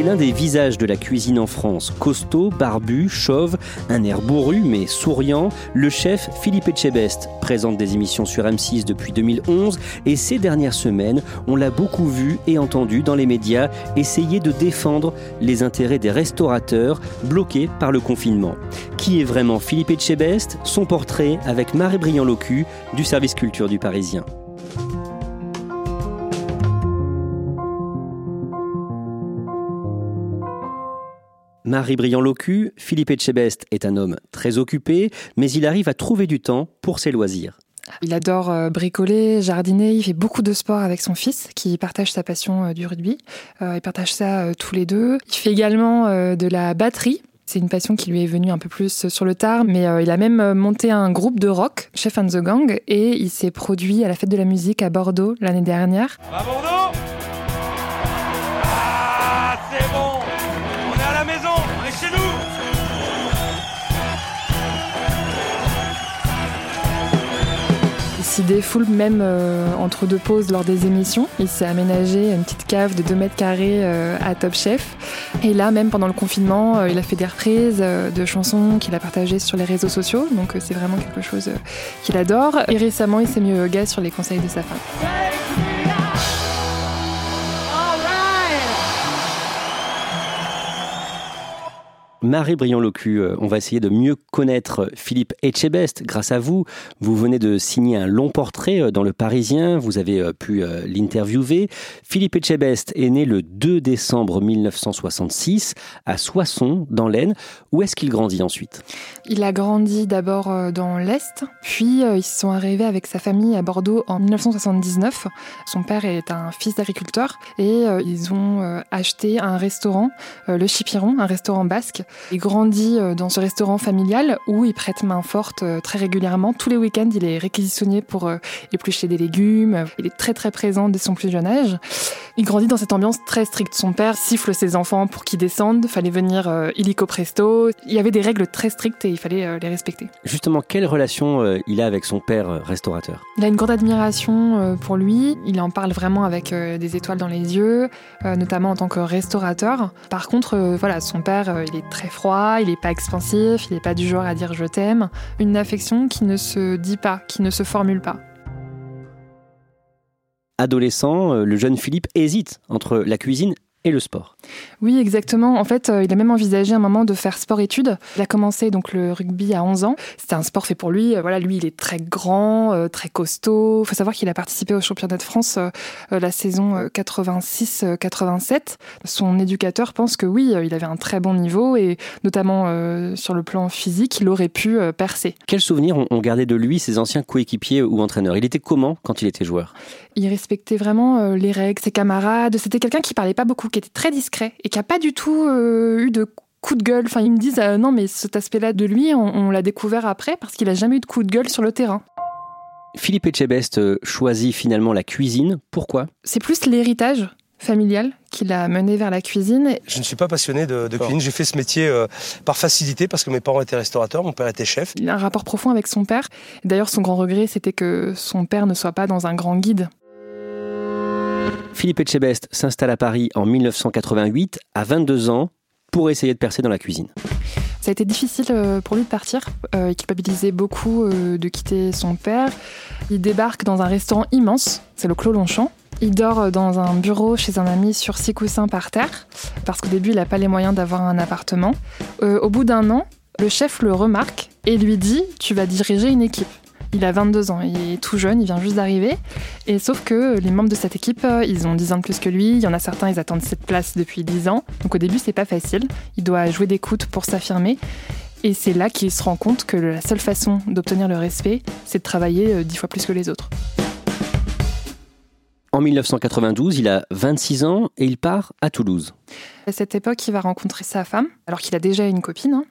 C'est l'un des visages de la cuisine en France. Costaud, barbu, chauve, un air bourru mais souriant, le chef Philippe Etchebest présente des émissions sur M6 depuis 2011 et ces dernières semaines, on l'a beaucoup vu et entendu dans les médias essayer de défendre les intérêts des restaurateurs bloqués par le confinement. Qui est vraiment Philippe Etchebest? Son portrait avec Marie Briand-Locu du service culture du Parisien. Marie Briand-Locu, Philippe Etchebest est un homme très occupé, mais il arrive à trouver du temps pour ses loisirs. Il adore euh, bricoler, jardiner, il fait beaucoup de sport avec son fils qui partage sa passion euh, du rugby. Euh, Ils partagent ça tous les deux. Il fait également de la batterie. C'est une passion qui lui est venue un peu plus sur le tard, mais euh, il a même monté un groupe de rock, Chef and the Gang, et il s'est produit à la fête de la musique à Bordeaux l'année dernière. à Bordeaux. Il défoule même euh, entre deux pauses lors des émissions. Il s'est aménagé une petite cave de 2 mètres carrés euh, à Top Chef. Et là, même pendant le confinement, euh, il a fait des reprises de chansons qu'il a partagées sur les réseaux sociaux. Donc c'est vraiment quelque chose qu'il adore. Et récemment, il s'est mis au yoga sur les conseils de sa femme. Marie Briand-Locu, euh, on va essayer de mieux connaître Philippe Etchebest. Grâce à vous, vous venez de signer un long portrait euh, dans Le Parisien, vous avez euh, pu l'interviewer. Philippe Etchebest est né le 2 décembre 1966 à Soissons, dans l'Aisne. Où est-ce qu'il grandit ensuite? Il a grandi d'abord dans l'Est, puis ils sont arrivés avec sa famille à Bordeaux en 1979. Son père est un fils d'agriculteur et ils ont acheté un restaurant, le Chipiron, un restaurant basque. Il grandit euh, dans ce restaurant familial où il prête main forte euh, très régulièrement. Tous les week-ends, il est réquisitionné pour euh, éplucher des légumes. Il est très très présent dès son plus jeune âge. Il grandit dans cette ambiance très stricte. Son père siffle ses enfants pour qu'ils descendent. Fallait venir illico presto. Il y avait des règles très strictes et il fallait les respecter. Justement, quelle relation il a avec son père restaurateur? Il a une grande admiration pour lui. Il en parle vraiment avec des étoiles dans les yeux, notamment en tant que restaurateur. Par contre, voilà, son père, il est très froid, il n'est pas expansif, il n'est pas du genre à dire je t'aime. Une affection qui ne se dit pas, qui ne se formule pas. Adolescent, euh, le jeune Philippe hésite entre la cuisine et le sport. Oui, exactement. En fait, euh, il a même envisagé un moment de faire sport-études. Il a commencé donc le rugby à 11 ans. C'était un sport fait pour lui. Euh, Voilà, lui, il est très grand, euh, très costaud. Il faut savoir qu'il a participé au championnat de France euh, la saison euh, 86-87. Son éducateur pense que oui, il avait un très bon niveau et notamment sur le plan physique, il aurait pu percer. Quels souvenirs ont gardé de lui ses anciens coéquipiers ou entraîneurs? Il était comment quand il était joueur? Il respectait vraiment les règles, ses camarades. C'était quelqu'un qui parlait pas beaucoup, qui était très discret et qui a pas du tout euh, eu de coup de gueule. Enfin, ils me disent euh, non, mais cet aspect-là de lui, on, on l'a découvert après parce qu'il a jamais eu de coup de gueule sur le terrain. Philippe Etchebest euh, choisit finalement la cuisine. Pourquoi? C'est plus l'héritage familial qui l'a mené vers la cuisine. Je ne suis pas passionné de, de cuisine. J'ai fait ce métier euh, par facilité parce que mes parents étaient restaurateurs, mon père était chef. Il a un rapport profond avec son père. D'ailleurs, son grand regret, c'était que son père ne soit pas dans un grand guide. Philippe Etchebest s'installe à Paris en 1988. À 22 ans, pour essayer de percer dans la cuisine. Ça a été difficile euh, pour lui de partir. Euh, il culpabilisait beaucoup euh, de quitter son père. Il débarque dans un restaurant immense, c'est le Clos Longchamp. Il dort dans un bureau chez un ami sur six coussins par terre, parce qu'au début, il n'a pas les moyens d'avoir un appartement. au bout d'un an, le chef le remarque et lui dit Tu vas diriger une équipe. Il a 22 ans, il est tout jeune, il vient juste d'arriver. Et sauf que les membres de cette équipe, euh, ils ont 10 ans de plus que lui. Il y en a certains, ils attendent cette place depuis 10 ans. Donc au début, c'est pas facile. Il doit jouer des coudes pour s'affirmer. Et c'est là qu'il se rend compte que la seule façon d'obtenir le respect, c'est de travailler 10 euh, fois plus que les autres. En 1992, il a 26 ans et il part à Toulouse. À cette époque, il va rencontrer sa femme, alors qu'il a déjà une copine. Hein.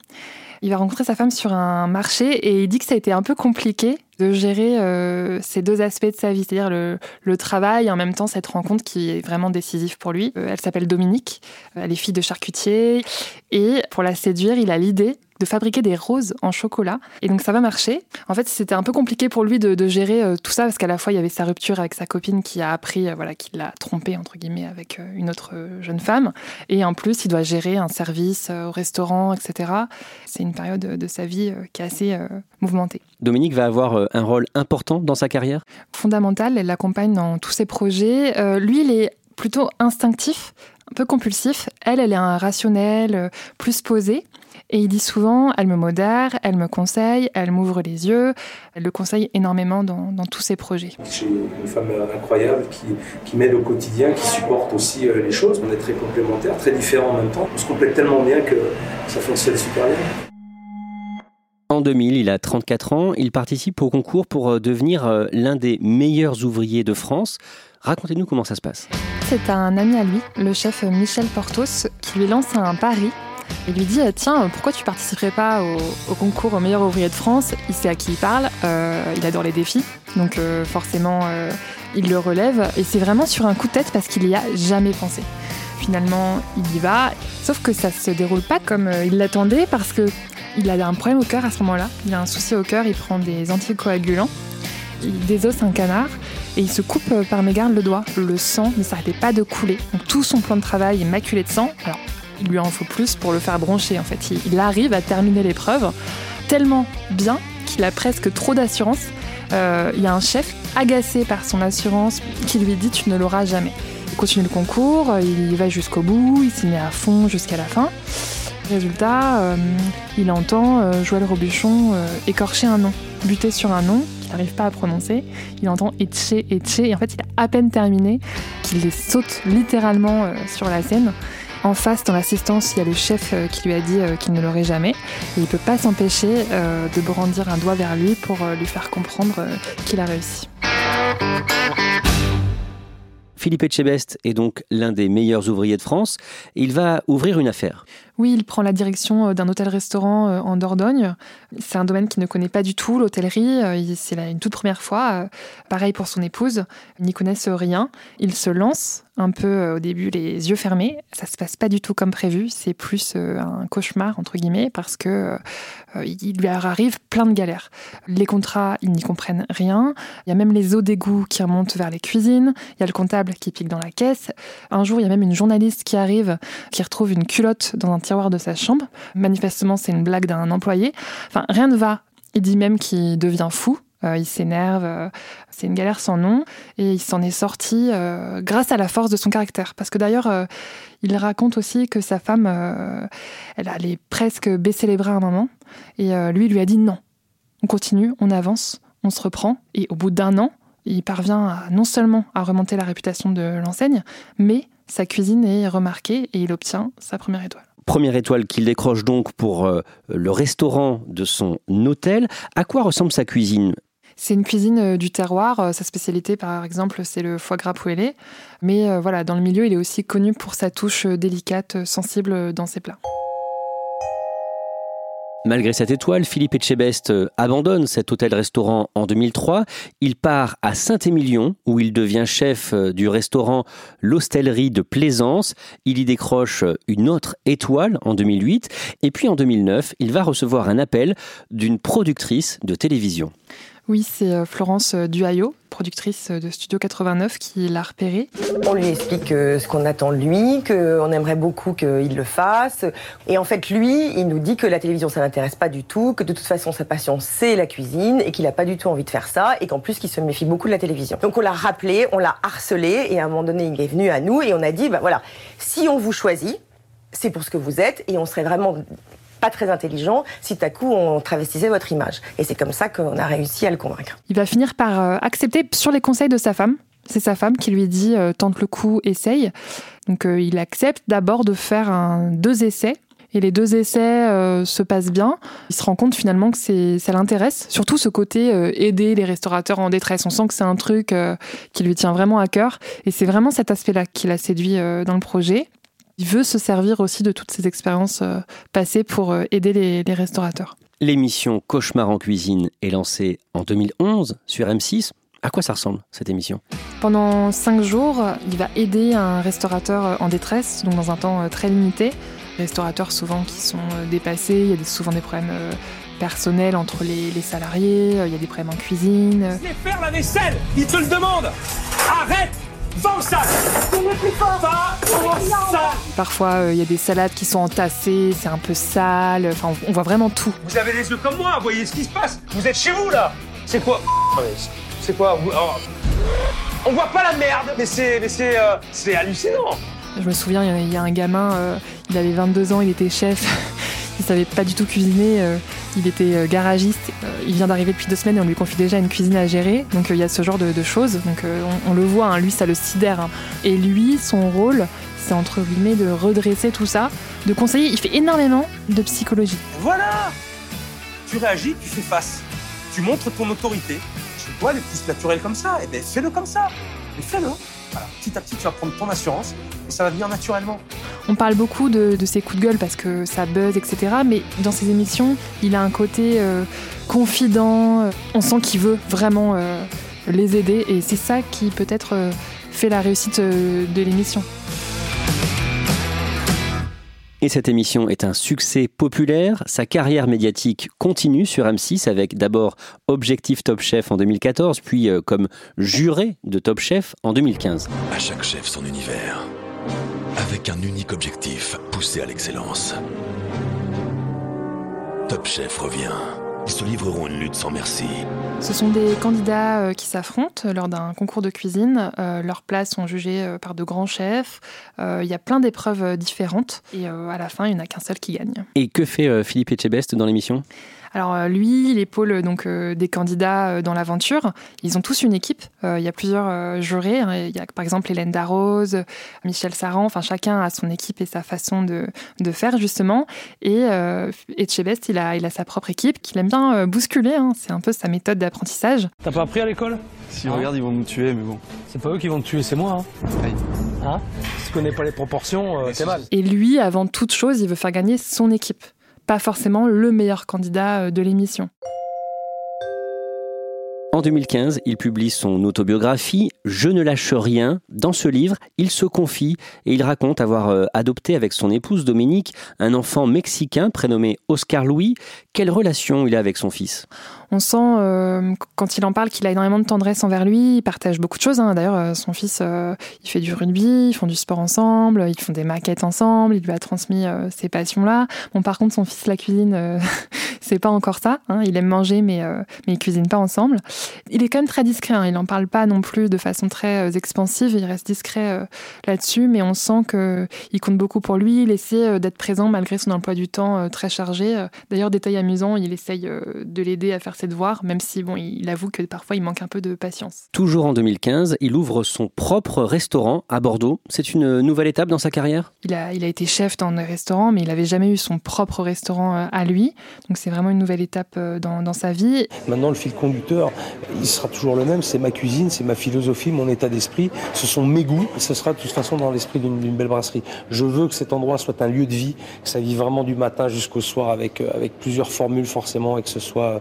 Il va rencontrer sa femme sur un marché et il dit que ça a été un peu compliqué de gérer euh, ces deux aspects de sa vie, c'est-à-dire le, le, travail et en même temps cette rencontre qui est vraiment décisive pour lui. Euh, elle s'appelle Dominique, elle est fille de charcutier et pour la séduire, il a l'idée de fabriquer des roses en chocolat. Et donc ça va marcher. En fait, c'était un peu compliqué pour lui de, gérer euh, tout ça parce qu'à la fois il y avait sa rupture avec sa copine qui a appris, euh, voilà, qu'il l'a trompé entre guillemets avec euh, une autre jeune femme. Et en plus, il doit gérer un service au restaurant, etc. C'est une période de sa vie qui est assez mouvementée. Dominique va avoir un rôle important dans sa carrière? Fondamental, elle l'accompagne dans tous ses projets. lui, il est plutôt instinctif, un peu compulsif. Elle, elle est un rationnel, plus posé. Et il dit souvent, elle me modère, elle me conseille, elle m'ouvre les yeux, elle le conseille énormément dans, tous ses projets. J'ai une femme incroyable qui, qui m'aide au quotidien, qui supporte aussi euh, les choses. On est très complémentaires, très différents en même temps. On se complète tellement bien que ça fonctionne super bien. En 2000, il a 34 ans, il participe au concours pour euh, devenir euh, l'un des meilleurs ouvriers de France. Racontez-nous comment ça se passe. C'est un ami à lui, le chef Michel Portos, qui lui lance un pari il lui dit Tiens, pourquoi tu participerais pas au, concours au meilleur ouvrier de France? Il sait à qui il parle, euh, il adore les défis, donc euh, forcément euh, il le relève. Et c'est vraiment sur un coup de tête parce qu'il y a jamais pensé. Finalement, il y va, sauf que ça se déroule pas comme il l'attendait parce que il a un problème au cœur à ce moment-là. Il a un souci au cœur, il prend des anticoagulants, il désosse un canard et il se coupe par mégarde le doigt. Le sang ne s'arrêtait pas de couler. Donc tout son plan de travail est maculé de sang. Alors il lui en faut plus pour le faire broncher. En fait, il, arrive à terminer l'épreuve tellement bien qu'il a presque trop d'assurance. Euh, il y a un chef agacé par son assurance qui lui dit tu ne l'auras jamais. Il continue le concours, il va jusqu'au bout, il s'y met à fond jusqu'à la fin. Résultat, euh, il entend euh, Joël Robuchon écorcher un nom, buter sur un nom n'arrive pas à prononcer. Il entend Etche, Etche, et en fait il a à peine terminé qu'il saute littéralement sur la scène. En face, dans l'assistance, il y a le chef euh, qui lui a dit euh, qu'il ne l'aurait jamais. Et il ne peut pas s'empêcher euh, de brandir un doigt vers lui pour lui faire comprendre qu'il a réussi. Philippe Etchebest est donc l'un des meilleurs ouvriers de France. Il va ouvrir une affaire. Oui, il prend la direction d'un hôtel-restaurant en Dordogne. C'est un domaine qu'il ne connaît pas du tout, l'hôtellerie. C'est une toute première fois. Pareil pour son épouse. Ils n'y connaissent rien. Il se lance un peu euh, au début les yeux fermés. Ça se passe pas du tout comme prévu. C'est plus euh, un cauchemar entre guillemets parce que euh, il lui arrive plein de galères. Les contrats, ils n'y comprennent rien. Il y a même les eaux d'égout qui remontent vers les cuisines. Il y a le comptable qui pique dans la caisse. Un jour, il y a même une journaliste qui arrive, qui retrouve une culotte dans un tiroir de sa chambre. Manifestement, c'est une blague d'un employé. Enfin, rien ne va. Il dit même qu'il devient fou euh, il s'énerve, euh, c'est une galère sans nom, et il s'en est sorti euh, grâce à la force de son caractère. Parce que d'ailleurs, il raconte aussi que sa femme, elle allait presque baisser les bras à un moment, et lui, lui a dit non, on continue, on avance, on se reprend, et au bout d'un an, il parvient non seulement à remonter la réputation de l'enseigne, mais sa cuisine est remarquée et il obtient sa première étoile. Première étoile qu'il décroche donc pour le restaurant de son hôtel. À quoi ressemble sa cuisine c'est une cuisine euh, du terroir. Euh, sa spécialité, par exemple, c'est le foie gras poêlé. Mais euh, voilà, dans le milieu, il est aussi connu pour sa touche délicate, sensible dans ses plats. Malgré cette étoile, Philippe Etchebest abandonne cet hôtel-restaurant en 2003. Il part à Saint-Émilion, où il devient chef du restaurant L'Hostellerie de Plaisance. Il y décroche une autre étoile en 2008. Et puis en 2009, il va recevoir un appel d'une productrice de télévision. Oui, c'est euh, Florence euh, Duhayo, productrice de Studio 89, qui l'a repéré. On lui explique euh, ce qu'on attend de lui, qu'on aimerait beaucoup qu'il le fasse. Et en fait, lui, il nous dit que la télévision, ça l'intéresse pas du tout, que de toute façon, sa passion, c'est la cuisine, et qu'il n'a pas du tout envie de faire ça, et qu'en plus, qu'il se méfie beaucoup de la télévision. Donc on l'a rappelé, on l'a harcelé, et à un moment donné, il est venu à nous, et on a dit, bah voilà, si on vous choisit, c'est pour ce que vous êtes, et on serait vraiment pas très intelligent si tout à coup on travestissait votre image. Et c'est comme ça qu'on a réussi à le convaincre. Il va finir par euh, accepter sur les conseils de sa femme. C'est sa femme qui lui dit euh, tente le coup, essaye. Donc euh, il accepte d'abord de faire deux essais. Et les deux essais se passent bien. Il se rend compte finalement que ça l'intéresse. Surtout ce côté aider les restaurateurs en détresse. On sent que c'est un truc qui lui tient vraiment à cœur. Et c'est vraiment cet aspect-là qui l'a séduit dans le projet il veut se servir aussi de toutes ces expériences euh, passées pour euh, aider les, restaurateurs. L'émission Cauchemar en cuisine est lancée en 2011 sur M6. À quoi ça ressemble cette émission? Pendant cinq jours, il va aider un restaurateur euh, en détresse, donc dans un temps très limité. Restaurateurs souvent qui sont dépassés, il y a souvent des problèmes personnels entre les, salariés, il y a des problèmes en cuisine. Laissez faire la vaisselle, il te le demande Arrête Va au sac plus fort. Va au sac Parfois, il euh, y a des salades qui sont entassées, c'est un peu sale, enfin, on voit vraiment tout. Vous avez les yeux comme moi, voyez ce qui se passe. Vous êtes chez vous, là. C'est quoi? C'est quoi? Oh. On voit pas la merde, mais c'est mais c'est euh, c'est hallucinant. Je me souviens, il y, a un gamin, euh, il avait 22 ans, il était chef, il savait pas du tout cuisiner il était euh, garagiste, euh, il vient d'arriver depuis deux semaines et on lui confie déjà une cuisine à gérer. Donc euh, il y a ce genre de, choses. Donc on, le voit, hein, lui ça le sidère. Hein. Et lui, son rôle, c'est entre guillemets de redresser tout ça, de conseiller. Il fait énormément de psychologie. Voilà Tu réagis, tu fais face. Tu montres ton autorité. Tu dois être plus naturel comme ça. Et eh bien fais-le comme ça. Et fais-le. Voilà. Petit à petit, tu vas prendre ton assurance et ça va venir naturellement. On parle beaucoup de, ses coups de gueule parce que ça buzz, etc. Mais dans ses émissions, il a un côté euh, confident. Euh, on sent qu'il veut vraiment euh, les aider et c'est ça qui peut-être fait la réussite de l'émission. Et cette émission est un succès populaire. Sa carrière médiatique continue sur M6 avec d'abord Objectif Top Chef en 2014, puis comme juré de Top Chef en 2015. À chaque chef son univers avec un unique objectif, pousser à l'excellence. Top Chef revient. Ils se livreront une lutte sans merci. Ce sont des candidats euh, qui s'affrontent lors d'un concours de cuisine. Euh, leurs places sont jugées euh, par de grands chefs. Il y a plein d'épreuves différentes. Et à la fin, il n'y en a qu'un seul qui gagne. Et que fait Philippe Etchebest dans l'émission? Alors euh, lui, il épaule donc euh, des candidats euh, dans l'aventure. Ils ont tous une équipe. Il y a plusieurs jurés. Hein. Il y a par exemple Hélène Darroze, Michel Saran. Enfin, chacun a son équipe et sa façon de, de faire justement. Et Etchebest, il a, il a sa propre équipe qu'il aime bien bousculer. Hein. C'est un peu sa méthode d'apprentissage. T'as pas appris à l'école? Si hein regarde, ils vont nous tuer, mais bon. C'est pas eux qui vont te tuer, c'est moi. Hein. Hein? Si tu connais pas les proportions, c'est mal. Et lui, avant toute chose, il veut faire gagner son équipe pas forcément le meilleur candidat euh, de l'émission. En 2015, il publie son autobiographie Je ne lâche rien. Dans ce livre, il se confie et il raconte avoir euh, adopté avec son épouse Dominique un enfant mexicain prénommé Oscar Louis. Quelle relation il a avec son fils? On sent, euh, quand il en parle, qu'il a énormément de tendresse envers lui. Il partage beaucoup de choses. Hein. D'ailleurs, euh, son fils, euh, il fait du rugby, ils font du sport ensemble, ils font des maquettes ensemble. Il lui a transmis ces passions-là. Bon, par contre, son fils, la cuisine, c'est pas encore ça. Hein. Il aime manger, mais, mais ils cuisinent pas ensemble. Il est quand même très discret. Hein. Il n'en parle pas non plus de façon très expansive. Il reste discret là-dessus, mais on sent qu'il compte beaucoup pour lui. Il essaie d'être présent malgré son emploi du temps très chargé. D'ailleurs, détail amusant, il essaye de l'aider à faire de voir, même si bon, il avoue que parfois il manque un peu de patience. Toujours en 2015, il ouvre son propre restaurant à Bordeaux. C'est une nouvelle étape dans sa carrière? Il a, il a été chef dans des restaurants, mais il n'avait jamais eu son propre restaurant euh, à lui. Donc c'est vraiment une nouvelle étape euh, dans, dans sa vie. Maintenant, le fil conducteur, il sera toujours le même. C'est ma cuisine, c'est ma philosophie, mon état d'esprit. Ce sont mes goûts. Et ce sera de toute façon dans l'esprit d'une belle brasserie. Je veux que cet endroit soit un lieu de vie, que ça vive vraiment du matin jusqu'au soir avec, euh, avec plusieurs formules forcément et que ce soit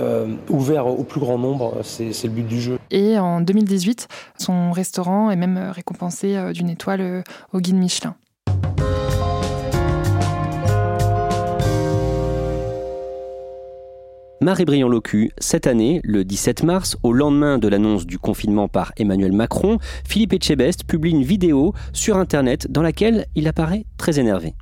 euh, ouvert au plus grand nombre. C'est le but du jeu. Et en 2018, son restaurant est même récompensé euh, d'une étoile euh, au guide Michelin. Marie-Briand Locu, cette année, le 17 mars, au lendemain de l'annonce du confinement par Emmanuel Macron, Philippe Etchebest publie une vidéo sur Internet dans laquelle il apparaît très énervé.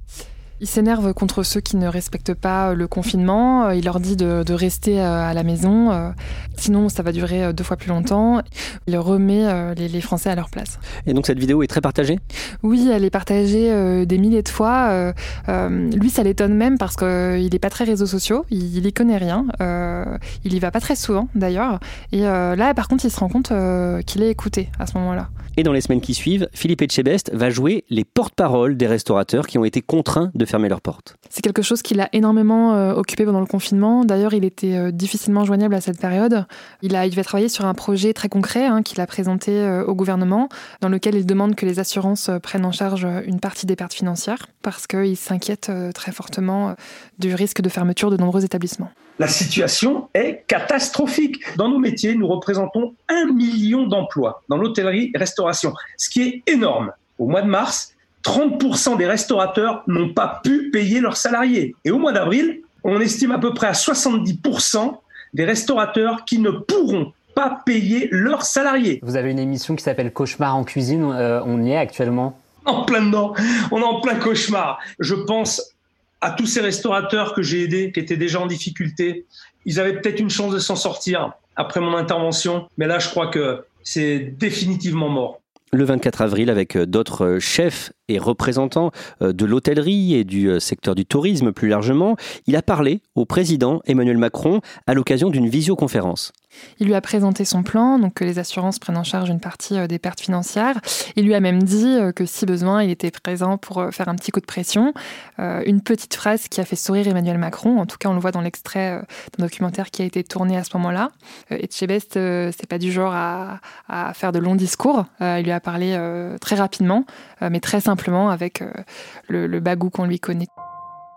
Il s'énerve contre ceux qui ne respectent pas le confinement. Euh, il leur dit de, rester euh, à la maison. Euh, sinon, ça va durer deux fois plus longtemps. Il remet les, Français à leur place. Et donc, cette vidéo est très partagée? Oui, elle est partagée des milliers de fois. lui, ça l'étonne même parce qu'il n'est pas très réseaux sociaux. Il n'y connaît rien. il y va pas très souvent, d'ailleurs. Et là, par contre, il se rend compte qu'il est écouté à ce moment-là. Et dans les semaines qui suivent, Philippe Etchebest va jouer les porte-parole des restaurateurs qui ont été contraints de fermer leurs portes. C'est quelque chose qui l'a énormément euh, occupé pendant le confinement. D'ailleurs, il était euh, difficilement joignable à cette période. Il, a, il va travailler sur un projet très concret hein, qu'il a présenté euh, au gouvernement, dans lequel il demande que les assurances prennent en charge une partie des pertes financières, parce qu'il s'inquiète très fortement du risque de fermeture de nombreux établissements. La situation est catastrophique. Dans nos métiers, nous représentons un million d'emplois dans l'hôtellerie et restauration, ce qui est énorme. Au mois de mars, 30% des restaurateurs n'ont pas pu payer leurs salariés. Et au mois d'avril, on estime à peu près à 70% des restaurateurs qui ne pourront pas payer leurs salariés. Vous avez une émission qui s'appelle Cauchemar en cuisine, euh, on y est actuellement? En plein dedans, on est en plein cauchemar. Je pense à tous ces restaurateurs que j'ai aidés, qui étaient déjà en difficulté. Ils avaient peut-être une chance de s'en sortir après mon intervention, mais là, je crois que c'est définitivement mort le 24 avril avec euh, d'autres euh, chefs et représentants euh, de l'hôtellerie et du secteur du tourisme plus largement. Il a parlé au président Emmanuel Macron à l'occasion d'une visioconférence. Il lui a présenté son plan, donc que les assurances prennent en charge une partie euh, des pertes financières. Il lui a même dit euh, que si besoin, il était présent pour euh, faire un petit coup de pression. Une petite phrase qui a fait sourire Emmanuel Macron. En tout cas, on le voit dans l'extrait d'un documentaire qui a été tourné à ce moment-là. Etchebest, c'est pas du genre à, faire de longs discours. Il lui a parlé très rapidement, mais très simplement avec le, le bagou qu'on lui connaît.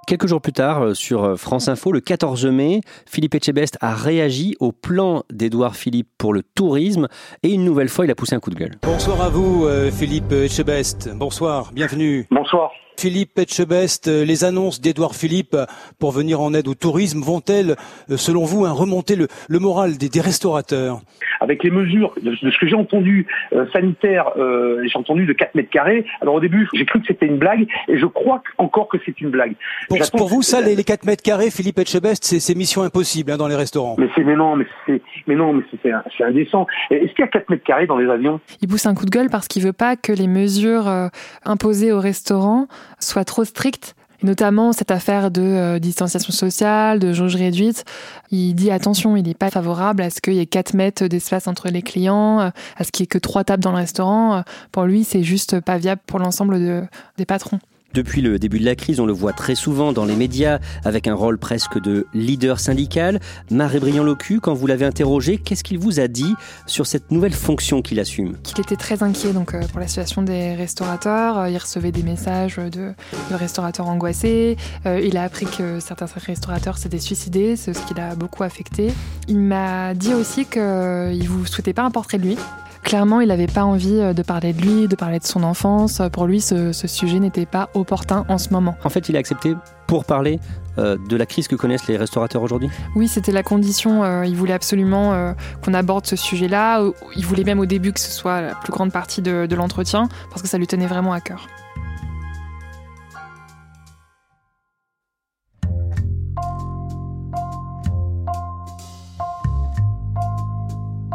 Quelques jours plus tard, euh, sur euh, France Info, le 14 mai, Philippe Etchebest a réagi au plan d'Edouard Philippe pour le tourisme et une nouvelle fois, il a poussé un coup de gueule. Bonsoir à vous, euh, Philippe Etchebest. Bonsoir, bienvenue. Bonsoir. Philippe Etchebest, les annonces d'Edouard Philippe pour venir en aide au tourisme vont-elles, selon vous, remonter le, moral des restaurateurs? Avec les mesures de, ce que j'ai entendu euh, sanitaire, euh, j'ai entendu de 4 mètres carrés. Alors au début, j'ai cru que c'était une blague, et je crois encore que c'est une blague. Pour, vous, ça, les, 4 mètres carrés, Philippe Etchebest, c'est mission impossible hein, dans les restaurants. Mais c'est mais non, mais c'est mais non, mais c'est indécent. Est-ce qu'il y a 4 mètres carrés dans les avions? Il pousse un coup de gueule parce qu'il veut pas que les mesures euh, imposées aux restaurants soient trop strictes notamment cette affaire de euh, distanciation sociale, de jauge réduite. Il dit attention, il n'est pas favorable à ce qu'il y ait 4 mètres d'espace entre les clients, euh, à ce qu'il n'y ait que 3 tables dans le restaurant. Euh, pour lui, c'est juste pas viable pour l'ensemble des patrons. Depuis le début de la crise, on le voit très souvent dans les médias avec un rôle presque de leader syndical. Marie-Briand Locu, quand vous l'avez interrogé, qu'est-ce qu'il vous a dit sur cette nouvelle fonction qu'il assume? Qu'il était très inquiet donc, euh, pour la situation des restaurateurs. Euh, il recevait des messages de, restaurateurs angoissés. Euh, il a appris que certains restaurateurs s'étaient suicidés, ce qui l'a beaucoup affecté. Il m'a dit aussi qu'il ne vous souhaitait pas un portrait de lui. Clairement, il n'avait pas envie euh, de parler de lui, de parler de son enfance. Pour lui, ce, sujet n'était pas opportun en ce moment. En fait, il a accepté pour parler euh, de la crise que connaissent les restaurateurs aujourd'hui? Oui, c'était la condition. Euh, il voulait absolument qu'on aborde ce sujet-là. Il voulait même au début que ce soit la plus grande partie de l'entretien, parce que ça lui tenait vraiment à cœur.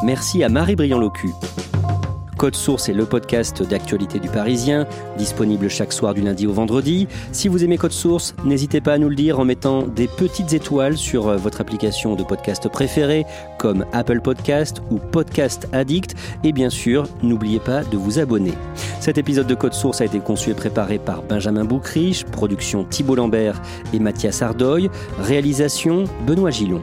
Merci à Marie-Briand Locu. Code Source est le podcast d'actualité du Parisien, disponible chaque soir du lundi au vendredi. Si vous aimez Code Source, n'hésitez pas à nous le dire en mettant des petites étoiles sur euh, votre application de podcast préférée, comme Apple Podcast ou Podcast Addict. Et bien sûr, n'oubliez pas de vous abonner. Cet épisode de Code Source a été conçu et préparé par Benjamin Boucriche, production Thibault Lambert et Mathias Ardoy, réalisation Benoît Gillon.